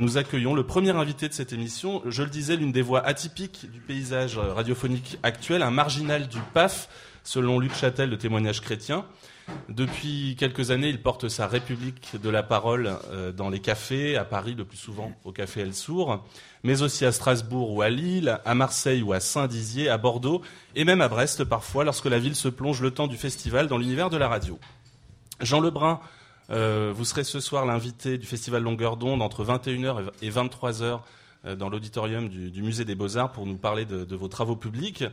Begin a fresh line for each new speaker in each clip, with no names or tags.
Nous accueillons le premier invité de cette émission, je le disais, l'une des voix atypiques du paysage radiophonique actuel, un marginal du PAF, selon Luc Châtel de Témoignages chrétiens. Depuis quelques années, il porte sa République de la parole euh, dans les cafés, à Paris le plus souvent au café El Sour, mais aussi à Strasbourg ou à Lille, à Marseille ou à Saint-Dizier, à Bordeaux et même à Brest parfois lorsque la ville se plonge le temps du festival dans l'univers de la radio. Jean Lebrun euh, vous serez ce soir l'invité du Festival Longueur d'onde entre 21h et 23h euh, dans l'auditorium du, Musée des Beaux-Arts pour nous parler de, vos travaux publics.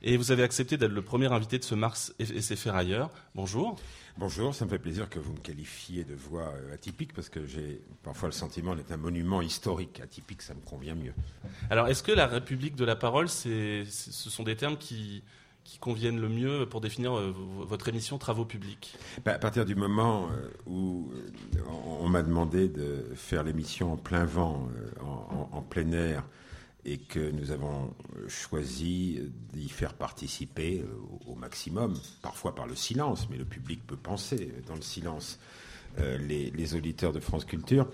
Et vous avez accepté d'être le premier invité de ce Mars et ses ferrailleurs. Bonjour.
Bonjour, ça me fait plaisir que vous me qualifiez de voix euh, atypique parce que j'ai parfois le sentiment d'être un monument historique. Atypique, ça me convient mieux.
Alors, est-ce que la République de la parole, ce sont des termes qui, qui conviennent le mieux pour définir euh, votre émission Travaux publics
bah, À partir du moment euh, où euh, on m'a demandé de faire l'émission en plein vent, en, plein air, et que nous avons choisi d'y faire participer au maximum, parfois par le silence, mais le public peut penser dans le silence, les, les auditeurs de France Culture,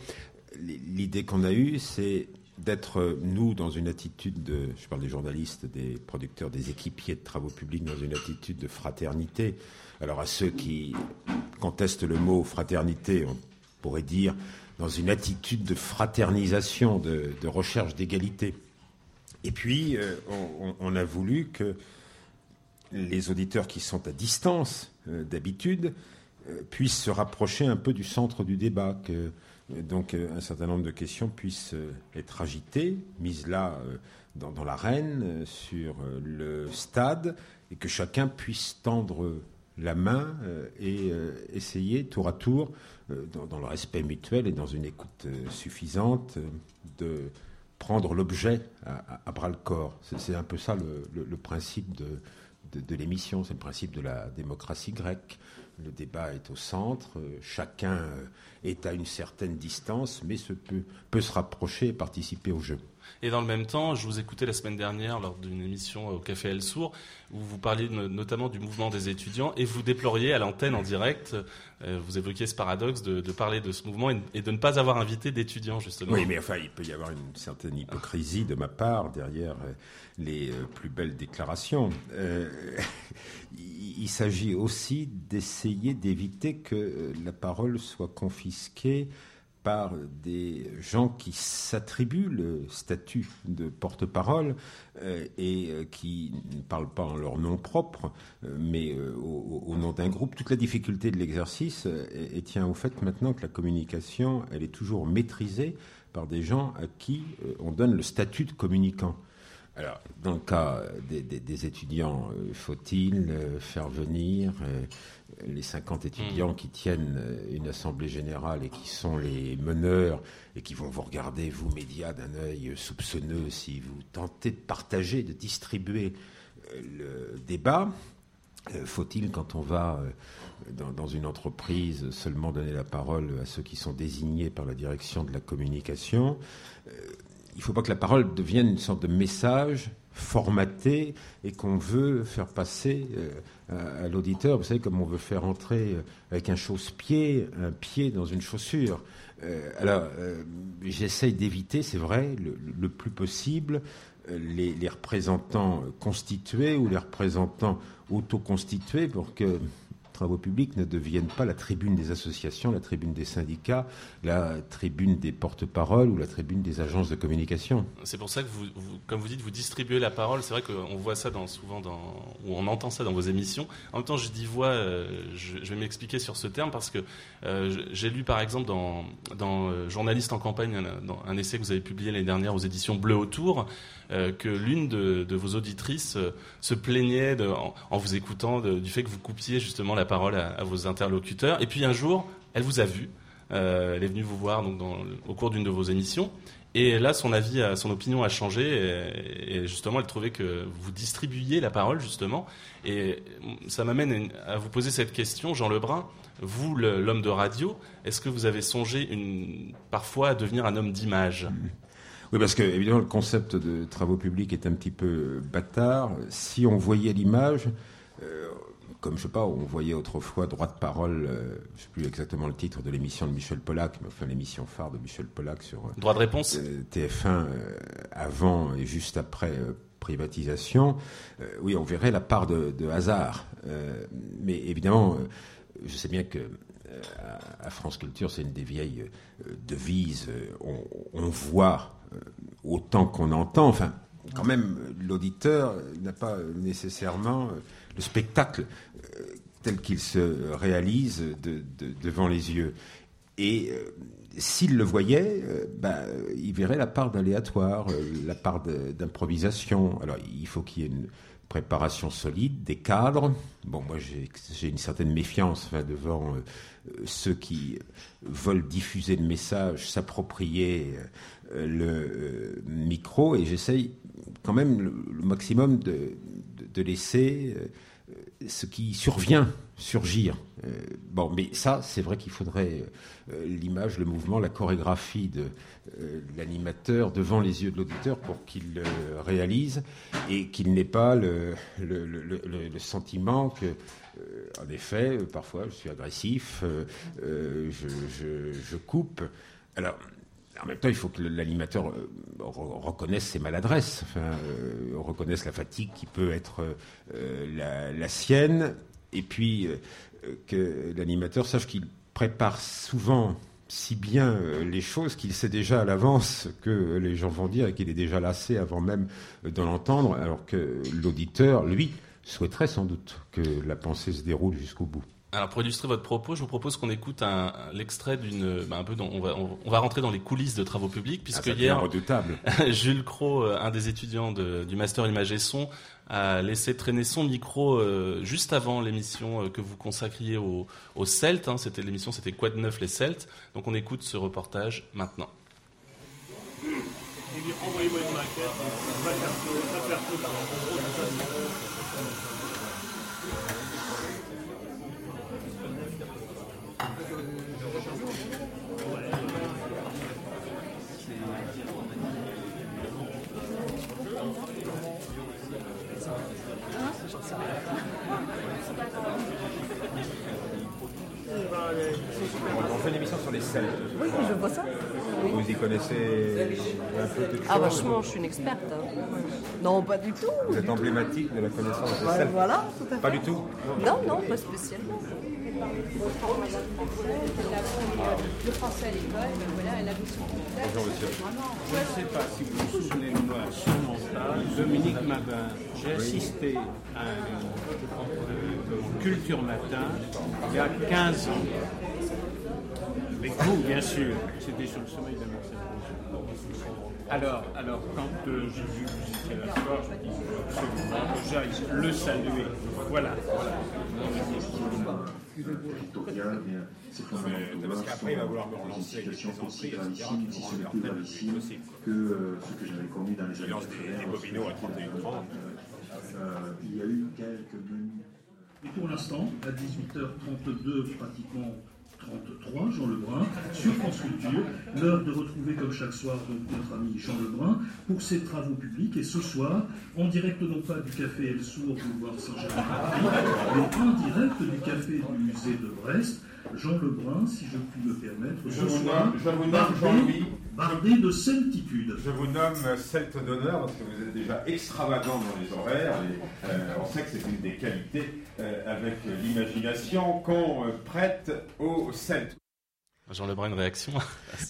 l'idée qu'on a eue, c'est d'être, nous, dans une attitude de, je parle des journalistes, des producteurs, des équipiers de travaux publics, dans une attitude de fraternité. Alors à ceux qui contestent le mot fraternité, on pourrait dire dans une attitude de fraternisation, de, recherche d'égalité. Et puis, euh, on, a voulu que les auditeurs qui sont à distance euh, d'habitude euh, puissent se rapprocher un peu du centre du débat, donc euh, un certain nombre de questions puissent euh, être agitées, mises là euh, dans, l'arène, sur le stade, et que chacun puisse tendre la main et essayer tour à tour, dans, le respect mutuel et dans une écoute suffisante, de prendre l'objet à, bras le corps. C'est un peu ça le, principe de l'émission, c'est le principe de la démocratie grecque. Le débat est au centre, chacun est à une certaine distance, mais peut se rapprocher et participer au jeu.
Et dans le même temps, je vous écoutais la semaine dernière lors d'une émission au Café El Sour, où vous parliez notamment du mouvement des étudiants, et vous déploriez à l'antenne en direct, euh, vous évoquiez ce paradoxe de, parler de ce mouvement et, de ne pas avoir invité d'étudiants, justement.
Oui, mais enfin, il peut y avoir une certaine hypocrisie de ma part derrière euh, les euh, plus belles déclarations. il s'agit aussi d'essayer d'éviter que la parole soit confisquée par des gens qui s'attribuent le statut de porte-parole euh, et euh, qui ne parlent pas en leur nom propre, euh, mais au, nom d'un groupe. Toute la difficulté de l'exercice tient au fait maintenant que la communication, elle est toujours maîtrisée par des gens à qui on donne le statut de communicant. Alors, dans le cas des, étudiants, faut-il faire venir les 50 étudiants mm. qui tiennent euh, une assemblée générale et qui sont les meneurs et qui vont vous regarder, vous médias, d'un œil soupçonneux si vous tentez de partager, de distribuer euh, le débat. Euh, faut-il, quand on va dans, une entreprise, seulement donner la parole à ceux qui sont désignés par la direction de la communication Il ne faut pas que la parole devienne une sorte de message formaté et qu'on veut faire passer à, l'auditeur. Vous savez, comme on veut faire entrer euh, avec un chausse-pied, un pied dans une chaussure. Euh, alors, euh, j'essaye d'éviter, c'est vrai, le, plus possible, les, les, représentants constitués ou les représentants autoconstitués pour que travaux publics ne deviennent pas la tribune des associations, la tribune des syndicats, la tribune des porte-paroles ou la tribune des agences de communication.
C'est pour ça que vous, comme vous dites, vous distribuez la parole. C'est vrai qu'on voit ça dans, souvent dans, ou on entend ça dans vos émissions. En même temps, je dis voix, euh, je, vais m'expliquer sur ce terme parce que euh, j'ai lu par exemple dans, euh, Journaliste en campagne, dans un essai que vous avez publié l'année dernière aux éditions Bleu Autour, que l'une de, vos auditrices se plaignait en, vous écoutant du fait que vous coupiez justement la parole à, vos interlocuteurs. Et puis un jour, elle vous a vu. Euh, elle est venue vous voir donc, au cours d'une de vos émissions. Et là, son avis, son opinion a changé. Et, justement, elle trouvait que vous distribuiez la parole, justement. Et ça m'amène à vous poser cette question, Jean Lebrun. Vous, l'homme de radio, est-ce que vous avez songé parfois à devenir un homme d'image?
Oui, parce que évidemment le concept de travaux publics est un petit peu bâtard. Si on voyait l'image, comme je sais pas, on voyait autrefois droit de parole, je ne sais plus exactement le titre de l'émission de Michel Pollack, mais enfin l'émission phare de Michel Pollack sur
droit de réponse
TF1 avant et juste après privatisation, oui, on verrait la part de, hasard. mais évidemment, je sais bien que à France Culture, c'est une des vieilles devises. on voit autant qu'on entend. Enfin, quand même, l'auditeur n'a pas nécessairement le spectacle euh, tel qu'il se réalise devant les yeux. Et euh, s'il le voyait, euh, bah, il verrait la part d'aléatoire, la part d'improvisation. Alors, il faut qu'il y ait une préparation solide, des cadres. Bon, moi, j'ai une certaine méfiance devant ceux qui veulent diffuser le message, s'approprier le micro, et j'essaye quand même le, maximum de, laisser euh, ce qui survient surgir. Euh, bon, mais ça, c'est vrai qu'il faudrait euh, l'image, le mouvement, la chorégraphie de l'animateur devant les yeux de l'auditeur pour qu'il le réalise et qu'il n'ait pas le, sentiment que, en effet, parfois, je suis agressif, je, je, coupe. Alors, en même temps, il faut que l'animateur euh, reconnaisse ses maladresses, euh, reconnaisse la fatigue qui peut être euh, la, sienne, et puis que l'animateur sache qu'il prépare souvent si bien les choses qu'il sait déjà à l'avance que les gens vont dire et qu'il est déjà lassé avant même d'en entendre, alors que l'auditeur, lui, souhaiterait sans doute que la pensée se déroule jusqu'au bout.
Alors pour illustrer votre propos, je vous propose qu'on écoute un, l'extrait d'une, bah, un peu, on va, on, va rentrer dans les coulisses de travaux publics
ah,
puisque hier, Jules Cro, euh, un des étudiants du master image et son, a laissé traîner son micro euh, juste avant l'émission euh, que vous consacriez aux au Celtes. Hein. c'était l'émission, c'était Quoi de neuf les Celtes. Donc on écoute ce reportage maintenant. Envoyez-moi une maquette,
On fait une émission sur les Celtes.
Oui, je vois ça.
Vous y connaissez un peu de
Ah, vachement, je suis une experte. Hein. Non, pas du tout.
Vous êtes emblématique de la connaissance des Celtes
Voilà, tout à fait.
Pas du tout
Non, non, pas spécialement.
Le français à l'école, ben voilà, elle a vu son
Bonjour monsieur.
Je ne sais pas si vous vous souvenez de moi sur mon stage, Dominique Mabin, j'ai assisté à un culture matin il y a 15 ans. Avec vous, bien sûr. C'était sur le sommeil de Marcel alors, alors, quand euh, j'ai vu que vous étiez là ce soir, je dis le saluer. Voilà. voilà.
Parce qu'après, il va vouloir me relancer avec les plaisanteries, etc. qui vont leur tête que ce que j'avais commis dans les années des, des bobinots à 31
Il y a eu quelques menus. Et pour l'instant, à 18h32, pratiquement 33, Jean Lebrun, sur France Culture. L'heure de retrouver, comme chaque soir, notre ami Jean Lebrun pour ses travaux publics. Et ce soir, en direct non pas du café El Sourd, boulevard Saint-Germain, mais en direct du café du musée de Brest, Jean Lebrun, si je puis me permettre,
ce je soir, je vous nomme Jean-Louis.
Bardé de celtitude.
Je vous nomme celte d'honneur parce que vous êtes déjà extravagant dans les horaires et euh, on sait que c'est une des qualités euh, avec l'imagination qu'on euh, prête aux celtes.
Jean Lebrun, une réaction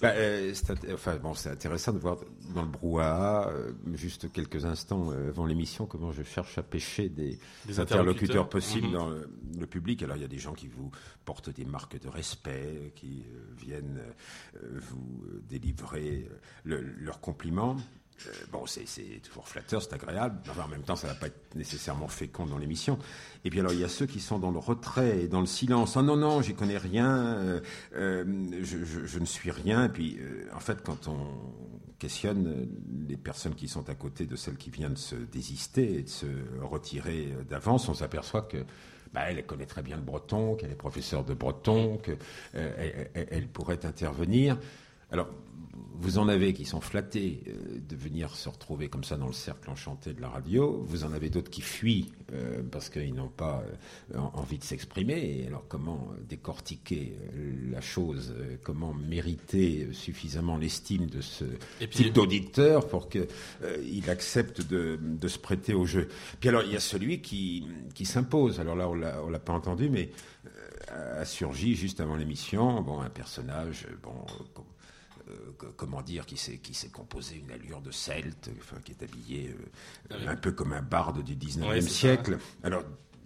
bah, euh, c'est, enfin, bon, c'est intéressant de voir dans le brouhaha, euh, juste quelques instants euh, avant l'émission, comment je cherche à pêcher des, interlocuteurs. possibles mhm. dans le, public. Alors, il y a des gens qui vous portent des marques de respect, qui viennent vous délivrer leurs compliments. Euh, bon, c'est toujours flatteur, c'est agréable, mais en même temps, ça ne va pas être nécessairement fécond dans l'émission. Et puis alors, il y a ceux qui sont dans le retrait et dans le silence. Ah non, non, j'y connais rien, euh, euh, je, ne suis rien. Et puis, en fait, quand on questionne les personnes qui sont à côté de celles qui viennent de se désister et de se retirer d'avance, on s'aperçoit que bah, elle connaît très bien le breton, qu'elle est professeure de breton, qu'elle elle pourrait intervenir. Alors, vous en avez qui sont flattés euh, de venir se retrouver comme ça dans le cercle enchanté de la radio. Vous en avez d'autres qui fuient euh, parce qu'ils n'ont pas euh, envie de s'exprimer. Et alors, comment décortiquer la chose Comment mériter suffisamment l'estime de ce type d'auditeur pour qu'il accepte de, se prêter au jeu? Puis alors, il y a celui qui, qui s'impose. Alors là, on ne l'a pas entendu, mais a surgi juste avant l'émission. Bon, un personnage, bon euh, comment dire, qui s'est, qui s'est composé une allure de celte, enfin, qui est habillé euh, ah un peu comme un barde du 19e siècle. Alors,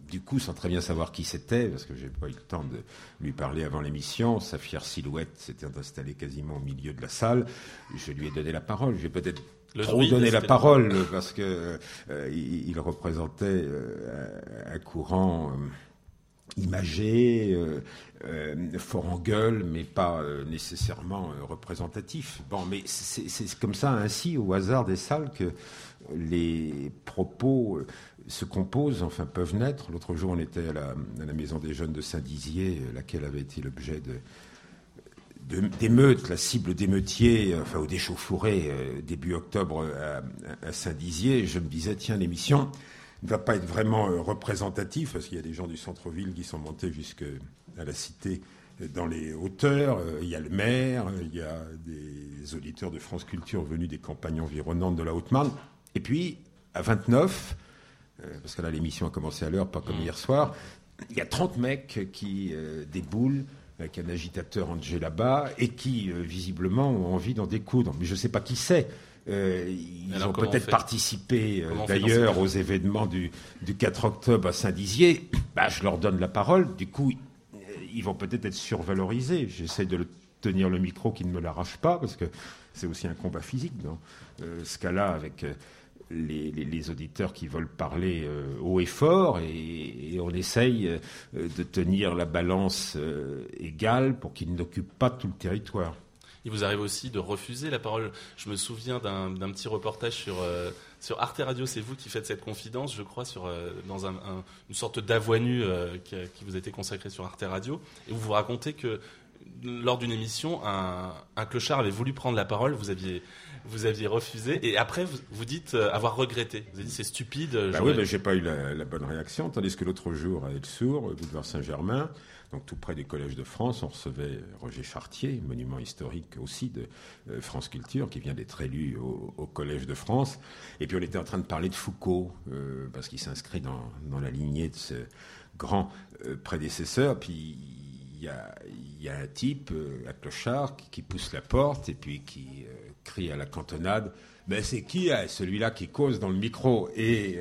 du coup, sans très bien savoir qui c'était, parce que j'ai pas eu le temps de lui parler avant l'émission, sa fière silhouette s'était installée quasiment au milieu de la salle. Je lui ai donné la parole. J'ai peut-être trop donné la parole parce que euh, il, représentait un courant imagé, euh, euh, fort en gueule, mais pas euh, nécessairement représentatif. Bon, mais c'est comme ça ainsi, au hasard des salles, que les propos se composent, enfin peuvent naître. L'autre jour, on était à la, maison des jeunes de Saint-Dizier, laquelle avait été l'objet d'émeutes, la cible d'émeutiers, enfin, au déchauffouré début octobre à Saint-Dizier, je me disais, tiens, l'émission, ne va pas être vraiment euh, représentatif, parce qu'il y a des gens du centre-ville qui sont montés jusqu'à la cité euh, dans les hauteurs. Euh, il y a le maire, il y a des auditeurs de France Culture venus des campagnes environnantes de la Haute-Marne. Et puis, à 29, parce que là, l'émission a commencé à l'heure, pas comme hier soir, il y a 30 mecs qui déboulent avec un agitateur rangé là-bas et qui, visiblement, ont envie d'en découdre. Mais je ne sais pas qui c'est. Euh, ils ont peut-être participé euh, d'ailleurs aux événements du, 4 octobre à Saint-Dizier. Bah, je leur donne la parole. Du coup, euh, ils vont peut-être être survalorisés. J'essaie de tenir le micro qui ne me l'arrache pas, parce que c'est aussi un combat physique dans ce cas-là avec les, auditeurs qui veulent parler haut et fort, et, et on essaye de tenir la balance égale pour qu'ils n'occupent pas tout le territoire.
Il vous arrive aussi de refuser la parole. Je me souviens d'un petit reportage sur, euh, sur Arte Radio, c'est vous qui faites cette confidence, je crois, sur, euh, dans une sorte d'avoinu euh, qui, qui, vous a été consacré sur Arte Radio. Et vous vous racontez que lors d'une émission, un, clochard avait voulu prendre la parole, vous aviez, vous aviez refusé, et après vous, dites avoir regretté. Vous avez dit c'est stupide.
Bah oui, mais j'ai pas eu la, bonne réaction, tandis que l'autre jour à Elsour, boulevard Saint-Germain, donc tout près des collèges de France, on recevait Roger Chartier, monument historique aussi de euh, France Culture, qui vient d'être élu au, Collège de France. Et puis on était en train de parler de Foucault, euh, parce qu'il s'inscrit dans, la lignée de ce grand euh, prédécesseur. Puis il y a, un type, un clochard, qui, pousse la porte et puis qui crie à la cantonade. Ben c'est qui celui-là qui cause dans le micro? Et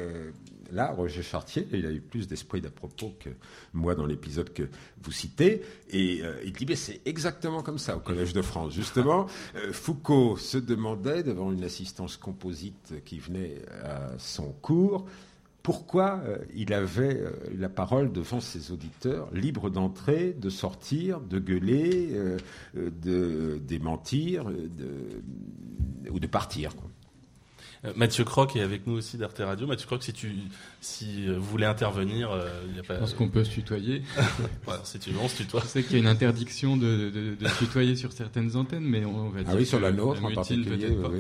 là, Roger Chartier, il a eu plus d'esprit d'à propos que moi dans l'épisode que vous citez, et euh, il dit, c'est exactement comme ça au Collège de France. Justement, euh, Foucault se demandait, devant une assistance composite qui venait à son cours, pourquoi euh, il avait la parole devant ses auditeurs, libre d'entrer, de sortir, de gueuler, de démentir ou de partir.
Euh, Mathieu Croc est avec nous aussi d'Arte Radio. Mathieu Croc, si tu si euh, vous voulez intervenir, euh,
il y a pas. Je pense qu'on peut se tutoyer.
si tu veux, on se tutoie.
Je sais qu'il y a une interdiction de, de, de, tutoyer sur certaines antennes, mais on, va
dire. Ah oui, sur la nôtre en particulier. Oui,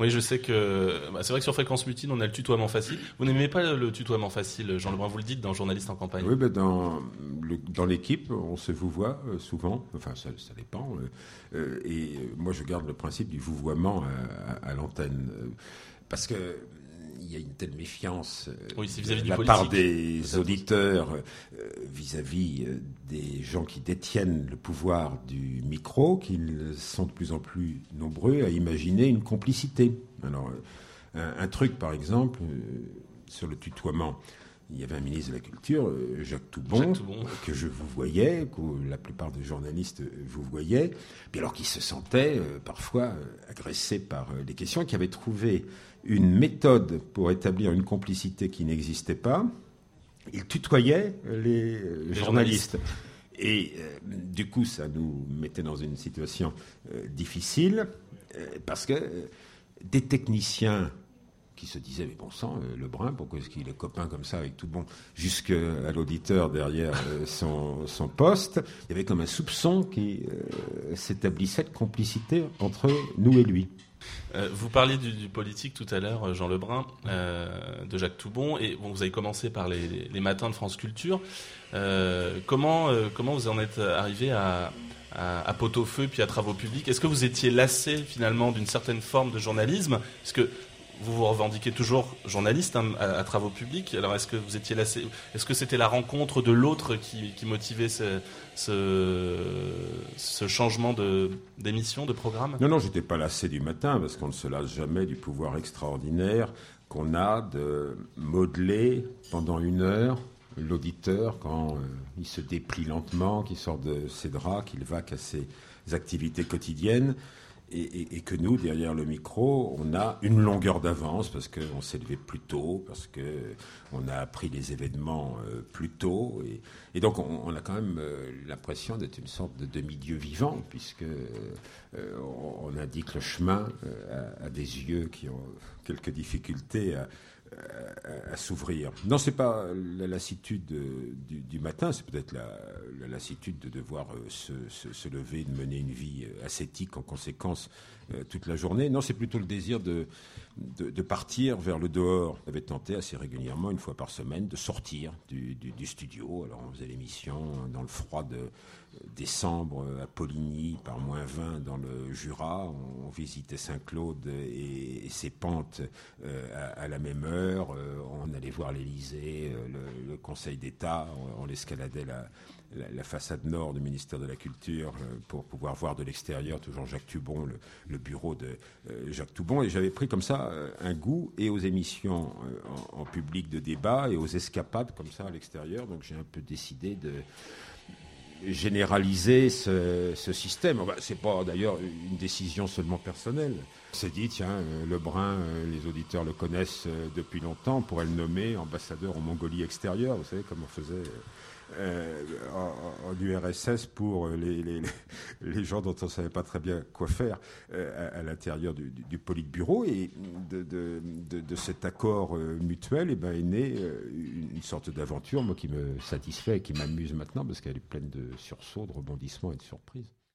oui. je sais que bah, c'est vrai que sur Fréquence Mutine, on a le tutoiement facile. Vous n'aimez pas le tutoiement facile, Jean Lebrun, vous le dites dans Journaliste en campagne.
Oui, ben dans dans l'équipe, on se vous voit souvent. Enfin, ça, ça dépend. et moi, je garde le principe du vouvoiement à, à l'antenne parce que il y a une telle méfiance
oui, vis
de la part des auditeurs euh, vis-à-vis euh, des gens qui détiennent le pouvoir du micro qu'ils sont de plus en plus nombreux à imaginer une complicité. Alors, euh, un, truc, par exemple, sur le tutoiement. Il y avait un ministre de la Culture, Jacques Toubon, que je vous voyais, que la plupart des journalistes vous voyaient, puis alors qu'il se sentait parfois agressé par les questions, qui avait trouvé une méthode pour établir une complicité qui n'existait pas. Il tutoyait les, journalistes. Et euh, du coup, ça nous mettait dans une situation euh, difficile, euh, parce que des techniciens qui se disait, mais bon sang, euh, Lebrun, pourquoi est-ce qu'il est copain comme ça avec tout le monde Jusqu'à l'auditeur derrière euh, son, son, poste, il y avait comme un soupçon qui euh, s'établissait de complicité entre nous et lui.
Vous parliez du, politique tout à l'heure, Jean Lebrun, de Jacques Toubon, et vous avez commencé par les, matins de France Culture. comment, vous en êtes arrivé à, à, à pot-au-feu puis à travaux publics? Est-ce que vous étiez lassé finalement d'une certaine forme de journalisme? Vous vous revendiquez toujours journaliste hein, à, travaux publics. Alors, est-ce que vous étiez lassé Est-ce que c'était la rencontre de l'autre qui, motivait ce, changement d'émission, de, programme?
Non, non, j'étais pas lassé du matin parce qu'on ne se lasse jamais du pouvoir extraordinaire qu'on a de modeler pendant une heure l'auditeur quand euh, il se déplie lentement, qu'il sort de ses draps, qu'il va à ses activités quotidiennes et, que nous, derrière le micro, on a une longueur d'avance parce qu'on s'est levé plus tôt, parce qu'on a appris les événements euh, plus tôt. Et, donc, on, a quand même euh, l'impression d'être une sorte de demi-dieu vivant, puisque euh, on indique le chemin à, des yeux qui ont quelques difficultés à, à, s'ouvrir. Non, c'est pas la lassitude du, matin, c'est peut-être la, lassitude de devoir euh, se, lever, de mener une vie euh, ascétique en conséquence euh, toute la journée. Non, c'est plutôt le désir de, de, partir vers le dehors. J'avais tenté assez régulièrement, une fois par semaine, de sortir du, studio. Alors on faisait l'émission dans le froid de décembre à Poligny, par moins 20 dans le Jura. On, visitait Saint-Claude et, ses pentes euh, à, la même heure. Euh, on allait voir l'Élysée, euh, le, Conseil d'État. On, on la, la, façade nord du ministère de la Culture euh, pour pouvoir voir de l'extérieur toujours Jacques Toubon, le, bureau de euh, Jacques Toubon. Et j'avais pris comme ça euh, un goût et aux émissions en, public de débat et aux escapades comme ça à l'extérieur. Donc j'ai un peu décidé de généraliser ce, système. Ce c'est pas d'ailleurs une décision seulement personnelle. C'est dit, tiens, Lebrun, les auditeurs le connaissent depuis longtemps, on pourrait le nommer ambassadeur en Mongolie extérieure. Vous savez comme on faisait euh, en, URSS pour les, les, gens dont on ne savait pas très bien quoi faire euh, à, l'intérieur du, du, Politburo. Et de, cet accord euh, mutuel eh ben, est née une sorte d'aventure moi, qui me satisfait et qui m'amuse maintenant parce qu'elle est pleine de sursauts, de rebondissements et de surprises.